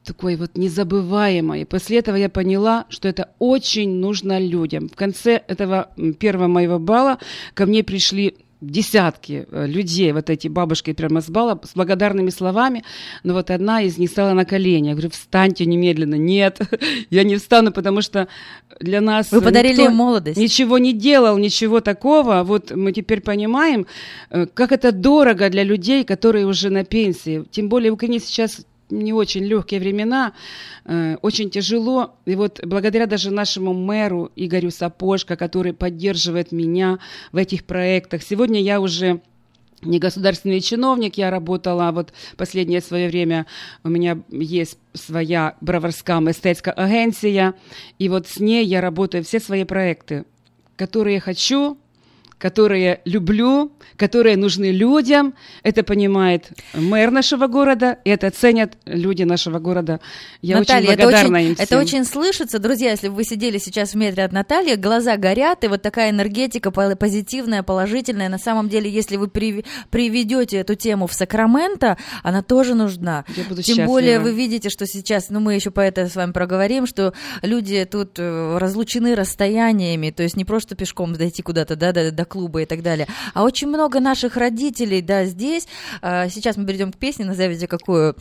такое вот незабываемое. После этого я поняла, что это очень нужно людям. В конце этого первого моего бала ко мне пришли десятки э, людей, вот эти бабушки прямо с бала, с благодарными словами, но вот одна из них стала на колени. Я говорю, встаньте немедленно. Нет, я не встану, потому что для нас... Вы подарили никто им молодость. Ничего не делал, ничего такого. Вот мы теперь понимаем, э, как это дорого для людей, которые уже на пенсии. Тем более в Украине сейчас не очень легкие времена, э, очень тяжело. И вот благодаря даже нашему мэру Игорю Сапожко, который поддерживает меня в этих проектах. Сегодня я уже не государственный чиновник, я работала вот последнее свое время, у меня есть своя броварская мистецкая агенция, и вот с ней я работаю все свои проекты, которые я хочу, которые люблю, которые нужны людям. Это понимает мэр нашего города, и это ценят люди нашего города. Я Наталья, очень это благодарна очень, им это всем. очень слышится. Друзья, если бы вы сидели сейчас в метре от Натальи, глаза горят, и вот такая энергетика по- позитивная, положительная. На самом деле, если вы при- приведете эту тему в Сакраменто, она тоже нужна. Я буду Тем счастлива. более вы видите, что сейчас, ну мы еще по это с вами проговорим, что люди тут э, разлучены расстояниями, то есть не просто пешком дойти куда-то, да, до, до клуба и так далее, а очень много наших родителей, да, здесь. А, Сейчас мы перейдем к песне, назовите какую.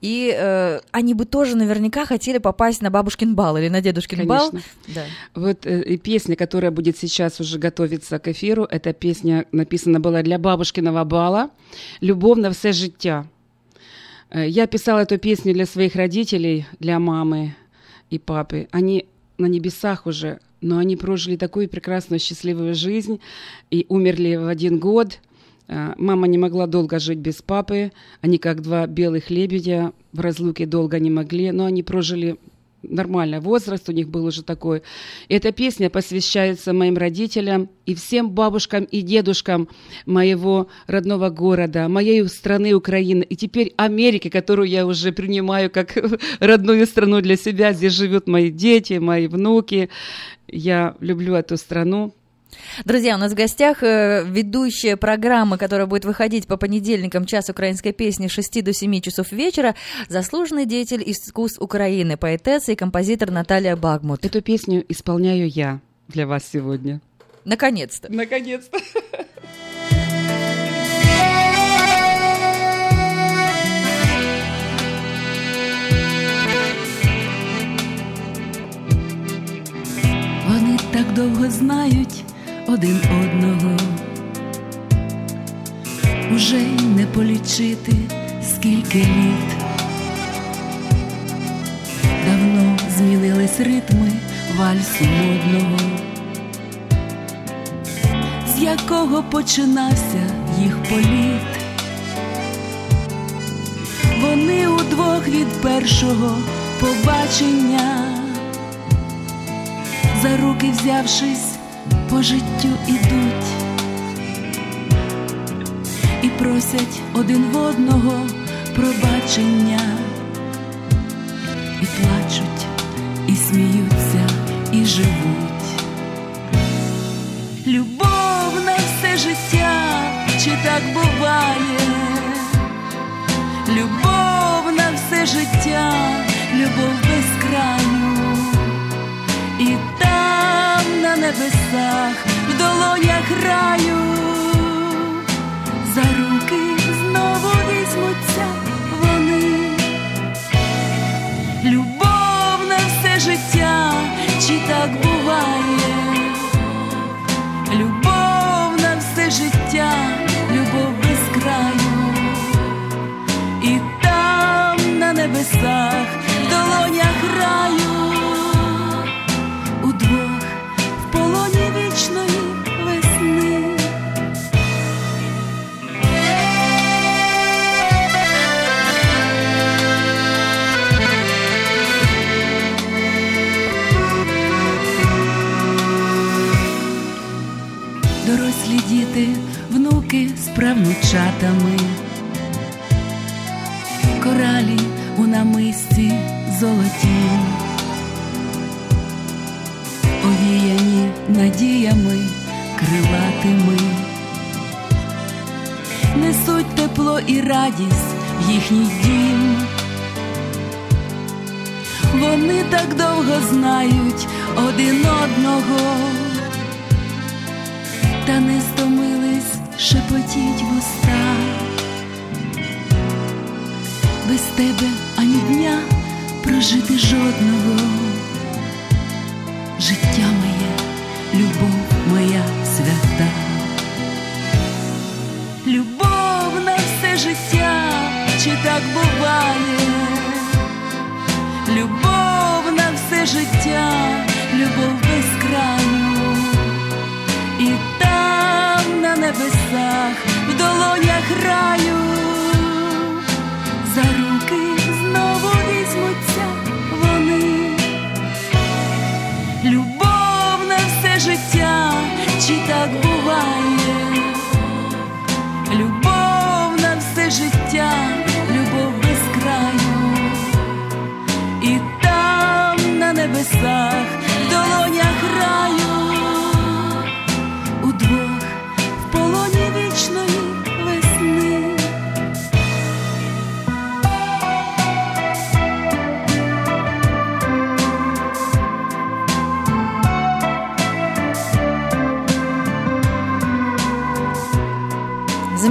И э, они бы тоже наверняка хотели попасть на бабушкин бал или на дедушкин бал. Конечно. Да. Вот э, песня, которая будет сейчас уже готовиться к эфиру, эта песня написана была для бабушкиного бала «Любовь на все життя». Э, Я писала эту песню для своих родителей, для мамы и папы. Они на небесах уже, но они прожили такую прекрасную, счастливую жизнь и умерли в один год. Э, Мама не могла долго жить без папы. Они как два белых лебедя в разлуке долго не могли, но они прожили нормальный возраст у них был уже такой. Эта песня посвящается моим родителям и всем бабушкам и дедушкам моего родного города, моей страны Украины, и теперь Америки, которую я уже принимаю как родную страну для себя. Здесь живут мои дети, мои внуки. Я люблю эту страну. Друзья, у нас в гостях э, ведущая программы, которая будет выходить по понедельникам час украинской песни с 6 до 7 часов вечера, заслуженный деятель искусств Украины, поэтесса и композитор Наталья Багмут. Эту песню исполняю я для вас сегодня. Наконец-то. Наконец-то. Вони так довго знають. Один одного, уже й не полічити скільки літ. Давно змінились ритми вальсу модного, з якого починався їх політ. Вони удвох від першого побачення, за руки взявшись, по життю ідуть і просять один в одного пробачення, і плачуть, і сміються, і живуть. Любов на все життя, чи так буває? Любов на все життя, любов без і там на небесах, в долонях раю, за руки знову візьмуться вони. Любов на все життя, чи так буває? Любов на все життя, любов без краю, і там на небесах,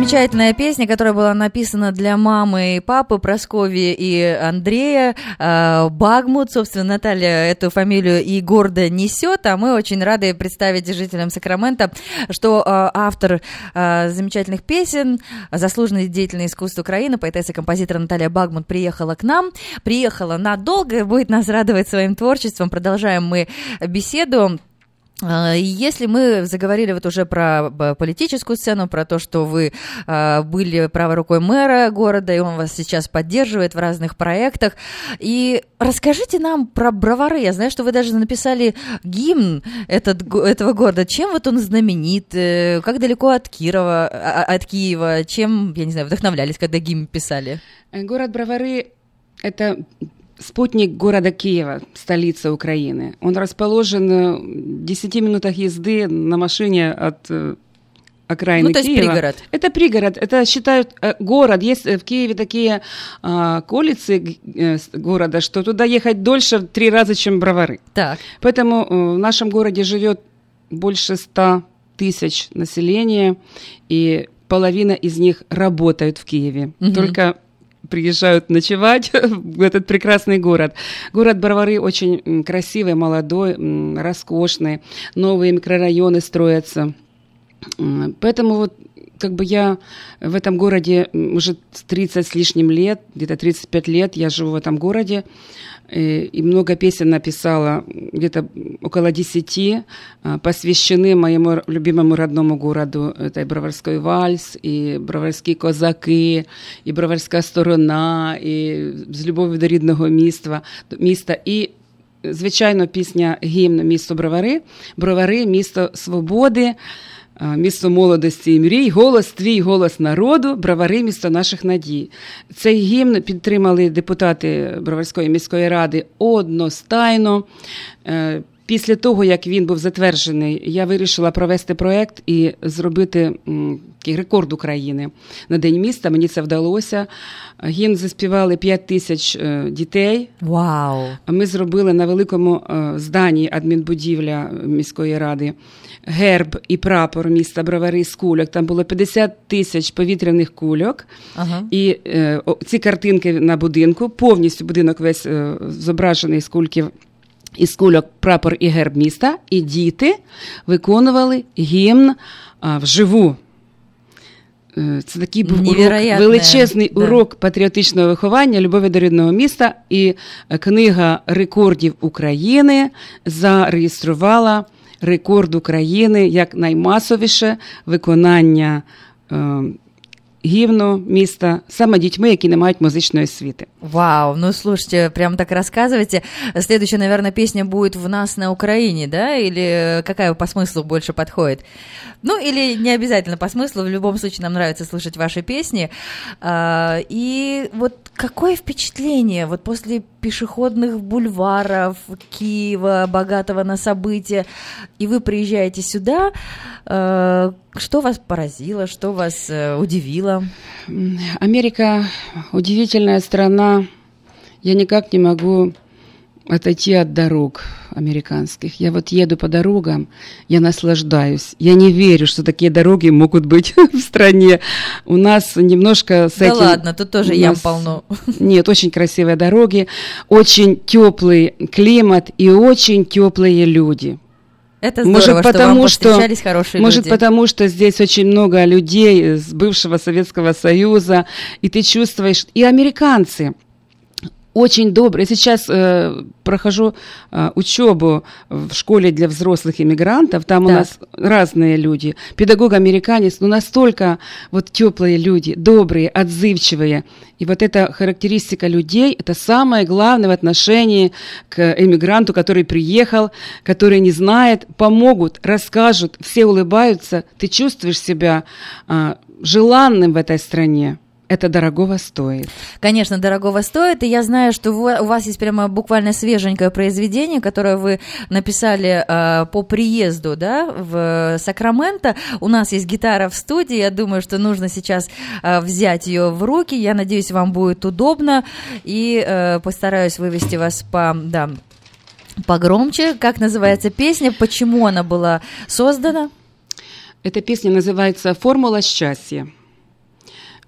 Замечательная песня, которая была написана для мамы и папы Проскови и Андрея. Э, Багмут, собственно, Наталья эту фамилию и гордо несет, а мы очень рады представить жителям Сакрамента, что э, автор э, замечательных песен, заслуженный деятельный искусства Украины, поэтесса и композитор Наталья Багмут приехала к нам, приехала надолго будет нас радовать своим творчеством. Продолжаем мы беседу. А, Если мы заговорили вот уже про б- политическую сцену, про то, что вы а, были правой рукой мэра города, и он вас сейчас поддерживает в разных проектах, и расскажите нам про бровары. Я знаю, что вы даже написали гимн этот, го- этого города. Чем вот он знаменит? Э, Как далеко от Кирова, а- а- от Киева? Чем, я не знаю, вдохновлялись, когда гимн писали? Э, Город Бровары – это спутник города Киева, столица Украины. Он расположен э, в 10 минутах езды на машине от э, окраины Ну, то есть Киева. пригород. Это пригород, это считают э, город. Есть э, в Киеве такие а, колицы г- э, города, что туда ехать дольше в три раза, чем Бровары. Так, Поэтому э, в нашем городе живет больше 100 тысяч населения, и половина из них работают в Киеве. Мгм. Только приезжают ночевать в этот прекрасный город. Город Бровары очень красивый, молодой, роскошный. Новые микрорайоны строятся. М, Поэтому вот как бы я в этом городе м, уже 30 с лишним лет, где-то 35 лет я живу в этом городе. э, И много песен написала, где-то около 10, а, посвящены моему р- любимому родному городу. Это и Броварской вальс, и Броварські козаки, і Броварська сторона, і з любов'ю до рідного міста. міста. І звичайно, пісня гімн місто Бровари, Бровари, місто свободи, а, місто молодості і мрій, голос твій, голос народу, Бровари, місто наших надій. Цей гімн підтримали депутати Броварської міської ради одностайно. Е, Після того, як він був затверджений, я вирішила провести проект і зробити такий рекорд України на День міста. Мені це вдалося. Гімн заспівали 5 тисяч е, дітей. Вау! Ми зробили на великому е, зданні адмінбудівля міської ради герб і прапор міста Бровари з кульок. Там було 50 тисяч повітряних кульок. Ага. І е, о, ці картинки на будинку, повністю будинок весь е, зображений з кульків. Із кульок прапор і герб міста, і діти виконували гімн а, вживу. Е, Це такий був урок, величезний да. урок патріотичного виховання, любові до рідного міста. І е, книга рекордів України зареєструвала рекорд України як наймасовіше виконання е, гімну міста саме дітьми, які не мають музичної освіти. Вау, ну слушайте, прям так рассказываете. Следующая, наверное, песня будет в нас на Украине, да? Или какая по смыслу больше подходит? Ну, или не обязательно по смыслу, в любом случае нам нравится слышать ваши песни. А, И вот какое впечатление вот после пешеходных бульваров Киева, богатого на события, и вы приезжаете сюда, э, что вас поразило, что вас э, удивило? Америка удивительная страна. Я никак не могу отойти от дорог американских. Я вот еду по дорогам, я наслаждаюсь. Я не верю, что такие дороги могут быть в стране. У нас немножко с Да этим... ладно, тут тоже ям нас- полно. Нет, очень красивые дороги, очень теплый климат и очень теплые люди. Это здорово, Может, что вам потому что, повстречались хорошие может, люди. потому что здесь очень много людей с бывшего Советского Союза, и ты чувствуешь, и американцы очень добрые. Я сейчас э, прохожу э, учебу в школе для взрослых иммигрантов, там у Так. нас разные люди. Педагог-американец, но настолько вот теплые люди, добрые, отзывчивые. И вот эта характеристика людей, это самое главное в отношении к иммигранту, который приехал, который не знает, помогут, расскажут, все улыбаются. Ты чувствуешь себя а, желанным в этой стране. Это дорогого стоит. Конечно, дорогого стоит, и я знаю, что вы- у вас есть прямо буквально свеженькое произведение, которое вы написали э, по приезду, да, в Сакраменто. У нас есть гитара в студии, я думаю, что нужно сейчас э, взять ее в руки. Я надеюсь, вам будет удобно, и э, постараюсь вывести вас по, да, погромче. Как называется песня, почему она была создана? Эта песня называется «Формула счастья».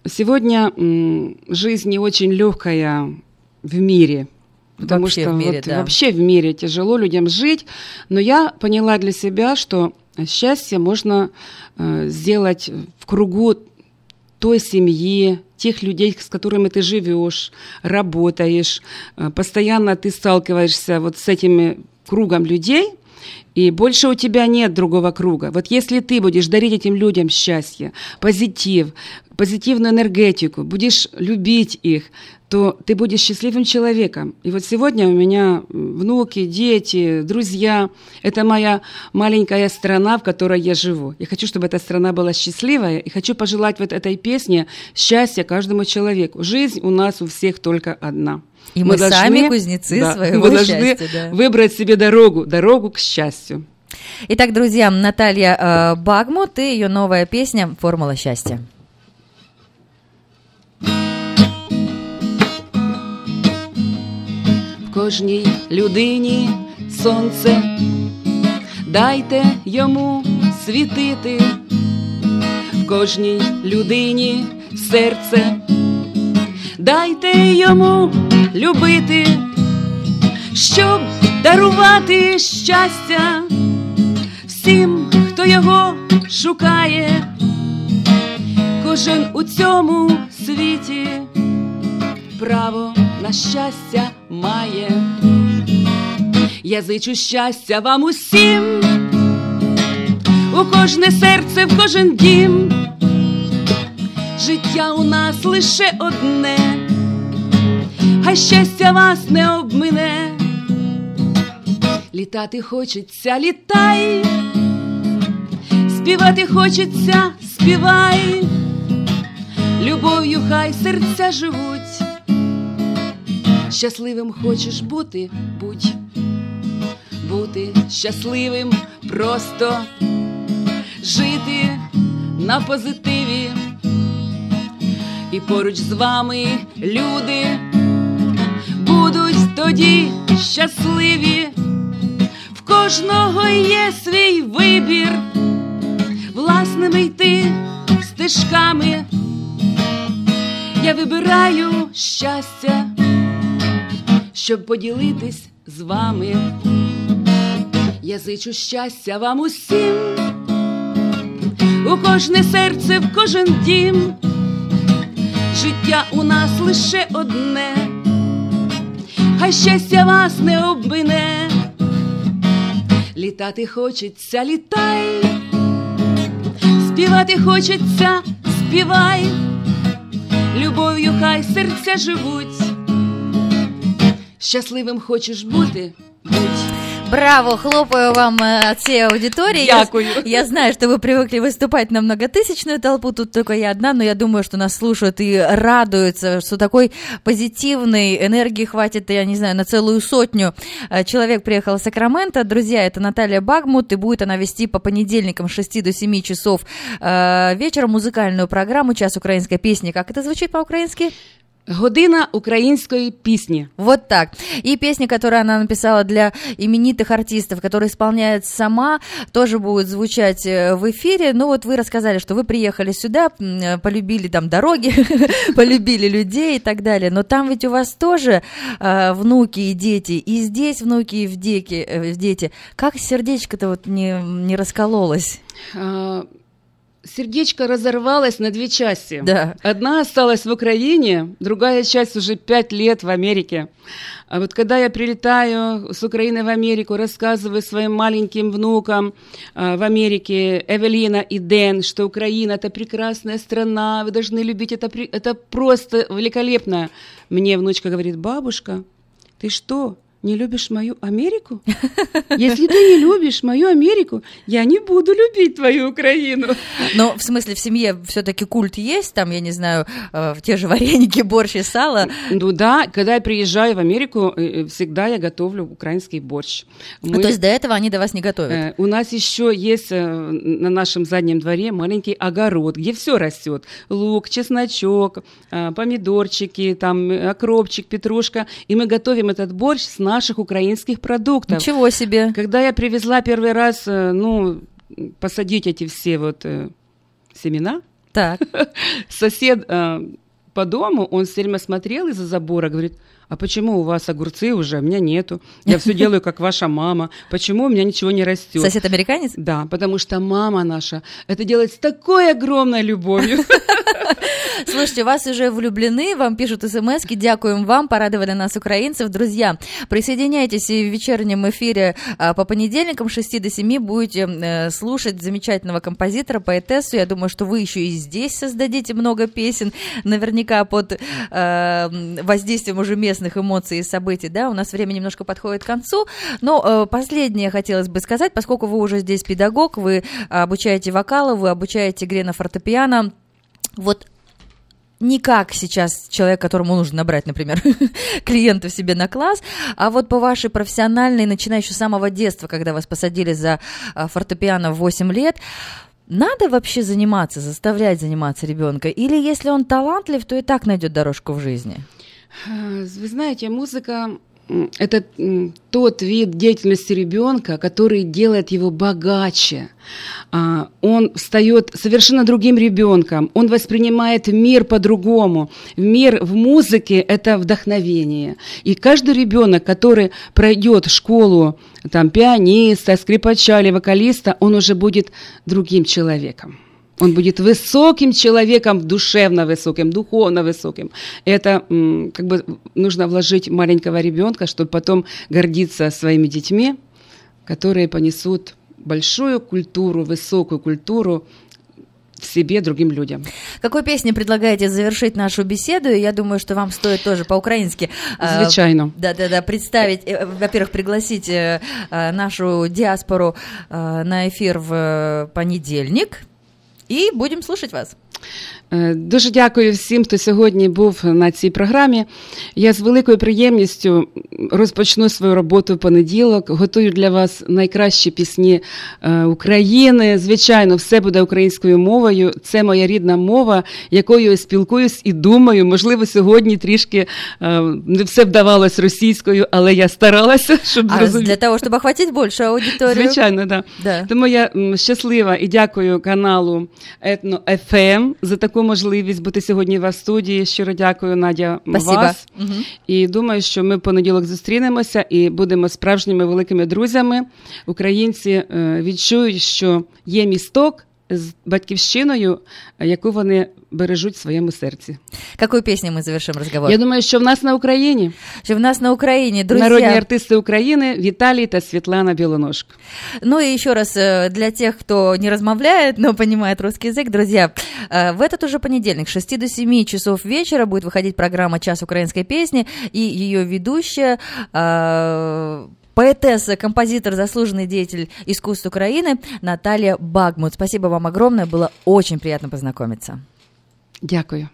Сегодня жизнь не очень легкая в мире. Потому Вообще что в мире, вот да. вообще в мире тяжело людям жить. Но я поняла для себя, что счастье можно э, сделать в кругу той семьи, тех людей, с которыми ты живешь, работаешь, э, постоянно ты сталкиваешься вот с этим кругом людей, и больше у тебя нет другого круга. Вот если ты будешь дарить этим людям счастье, позитив, позитивную энергетику, будешь любить их, то ты будешь счастливым человеком. И вот сегодня у меня внуки, дети, друзья. Это моя маленькая страна, в которой я живу. Я хочу, чтобы эта страна была счастливая, и хочу пожелать вот этой песне счастья каждому человеку. Жизнь у нас у всех только одна. И мы сами кузнецы своего мы должны счастья, да. выбрать себе дорогу, дорогу к счастью. Итак, друзья, Наталья э, Багмут и ее новая песня «Формула счастья». В кожній людині сонце, дайте йому світити, в кожній людині серце, Дайте йому любити, щоб дарувати щастя всім, хто його шукає, кожен у цьому світі право на щастя має. Я зичу щастя вам усім, у кожне серце, в кожен дім. Життя у нас лише одне, хай щастя вас не обмине. Літати хочеться, літай, співати хочеться, співай, любов'ю хай серця живуть. Щасливим хочеш бути, будь, бути щасливим, просто. Жити на позитиві, і поруч з вами люди будуть тоді щасливі, в кожного є свій вибір, власними йти стежками. Я вибираю щастя, щоб поділитись з вами. Я зичу щастя вам усім, у кожне серце, в кожен дім. Життя у нас лише одне, хай щастя вас не обмине. Літати хочеться, літай, співати хочеться, співай, любов'ю хай серця живуть. Щасливим хочеш бути, будь. Браво, хлопаю вам э, от всей аудитории. Дякую. Я, я знаю, что вы привыкли выступать на многотысячную толпу, тут только я одна, но я думаю, что нас слушают и радуются, что такой позитивной энергии хватит, я не знаю, на целую сотню. Э, Человек приехал из Сакрамента. Друзья, это Наталья Багмут, и будет она вести по понедельникам с 6 до 7 часов э, вечера музыкальную программу «Час украинской песни». Как это звучит по-украински? Година української пісні. Вот так. И песни, которые она написала для именитых артистов, которые исполняет сама, тоже будут звучать э, в эфире. Ну вот вы рассказали, что вы приехали сюда, м, э, полюбили там дороги, полюбили людей и так далее. Но там ведь у вас тоже э, внуки и дети, и здесь внуки и в дети. э, в дети. Как сердечко-то вот не, не раскололось? Сердечко разорвалось на две части. Да. Одна осталась в Украине, другая часть уже пять лет в Америке. А вот когда я прилетаю с Украины в Америку, рассказываю своим маленьким внукам а, в Америке, Эвелина и Дэн, что Украина – это прекрасная страна, вы должны любить, это, это просто великолепно. Мне внучка говорит, бабушка, ты что, не любишь мою Америку? Если ты не любишь мою Америку, я не буду любить твою Украину. Но в смысле в семье все-таки культ есть, там, я не знаю, э, те же вареники, борщ и сало. Ну да, когда я приезжаю в Америку, э, э, всегда я готовлю украинский борщ. Ну, то есть до этого они до вас не готовят? Э, У нас еще есть э, на нашем заднем дворе маленький огород, где все растет. Лук, чесночок, э, помидорчики, там окропчик, петрушка. И мы готовим этот борщ с наших украинских продуктов. Ничего себе. Когда я привезла первый раз, э, ну, посадить эти все вот э, семена, Так. сосед э, по дому, он все время смотрел из-за забора, говорит, а почему у вас огурцы уже, а у меня нету? Я все делаю, как ваша мама. Почему у меня ничего не растет? Сосед американец? Да, потому что мама наша это делает с такой огромной любовью. Слушайте, вас уже влюблены, вам пишут смс дякуем вам, порадовали нас украинцев. Друзья, присоединяйтесь и в вечернем эфире а, по понедельникам с 6 до 7 будете э, слушать замечательного композитора, поэтессу. Я думаю, что вы еще и здесь создадите много песен, наверняка под э, воздействием уже местных эмоций и событий. Да, у нас время немножко подходит к концу, но э, последнее хотелось бы сказать, поскольку вы уже здесь педагог, вы обучаете вокалу, вы обучаете игре на фортепиано, вот не как сейчас человек, которому нужно набрать, например, клиентов себе на класс, а вот по вашей профессиональной, начиная еще с самого детства, когда вас посадили за а, фортепиано в 8 лет, надо вообще заниматься, заставлять заниматься ребенка? Или если он талантлив, то и так найдет дорожку в жизни? Вы знаете, музыка это тот вид деятельности ребенка, который делает его богаче. А, Он встает совершенно другим ребенком, он воспринимает мир по-другому. Мир в музыке – это вдохновение. И каждый ребенок, который пройдет школу там, пианиста, скрипача или вокалиста, он уже будет другим человеком. Он будет высоким человеком, душевно высоким, духовно высоким. Это как бы нужно вложить маленького ребенка, чтобы потом гордиться своими детьми, которые понесут большую культуру, высокую культуру в себе другим людям. Какой песней предлагаете завершить нашу беседу? Я думаю, что вам стоит тоже по-украински э, Звичайно. Да-да-да, представить, э, во-первых, пригласить э, нашу диаспору на эфир в понедельник. И будем слушать вас. Е, Дуже дякую всім, хто сьогодні був на цій програмі. Я з великою приємністю розпочну свою роботу в понеділок. Готую для вас найкращі пісні е, України. Звичайно, все буде українською мовою. Це моя рідна мова, якою я спілкуюсь і думаю. Можливо, сьогодні трішки е, не все вдавалось російською, але я старалася, щоб А зрозуміти. для того, чтобы охватить большую аудиторию. Звичайно, да. Да. Тому я щаслива і дякую каналу Етно ФМ за таку можливість бути сьогодні в вас в студії. Щиро дякую, Надя, Спасибо. вас. Угу. І думаю, що ми в понеділок зустрінемося і будемо справжніми великими друзями. Українці е, відчують, що є місток з батьківщиною, е, яку вони бережуть в своєму серці. Какой песней мы завершим разговор? Я думаю, що в нас на Україні Что в нас на Украине, друзья. народні артисти України Віталій та Світлана Білоножко. Ну и еще раз э, для тех, кто не размовляет, но понимает русский язык, друзья, э, в этот уже понедельник, с 6 до 7 часов вечера будет выходить программа «Час украинской песни», и ее ведущая э, поэтесса, композитор, заслуженный деятель искусств Украины Наталья Багмут. Спасибо вам огромное, было очень приятно познакомиться. Дякую.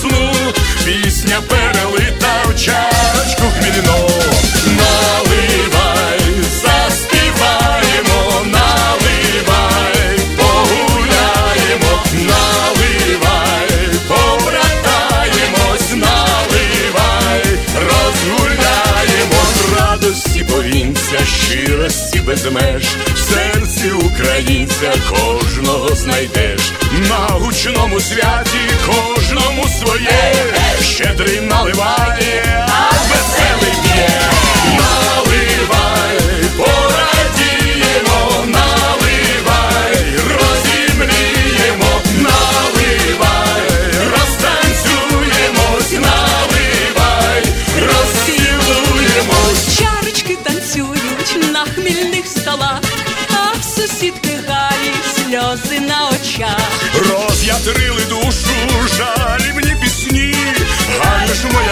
Сну. Пісня перелита в чашку хмільно. Наливай, заспіваємо, наливай, погуляємо, наливай, побратаємось, наливай, розгуляємо радості повінця, щирості без меж, в серці українця кожного знайдеш, на гучному святі кожному своє, щедрий наливає, а веселий п'є, наливай, порадіємо, наливай, розімріємо, наливай, розтанцюємось, наливай, розцілуємось. Чарочки танцюють на хмільних столах, а в сусідки Галі сльози на очах. Роз'ятрили душу жалібні пісні, Галю ж моя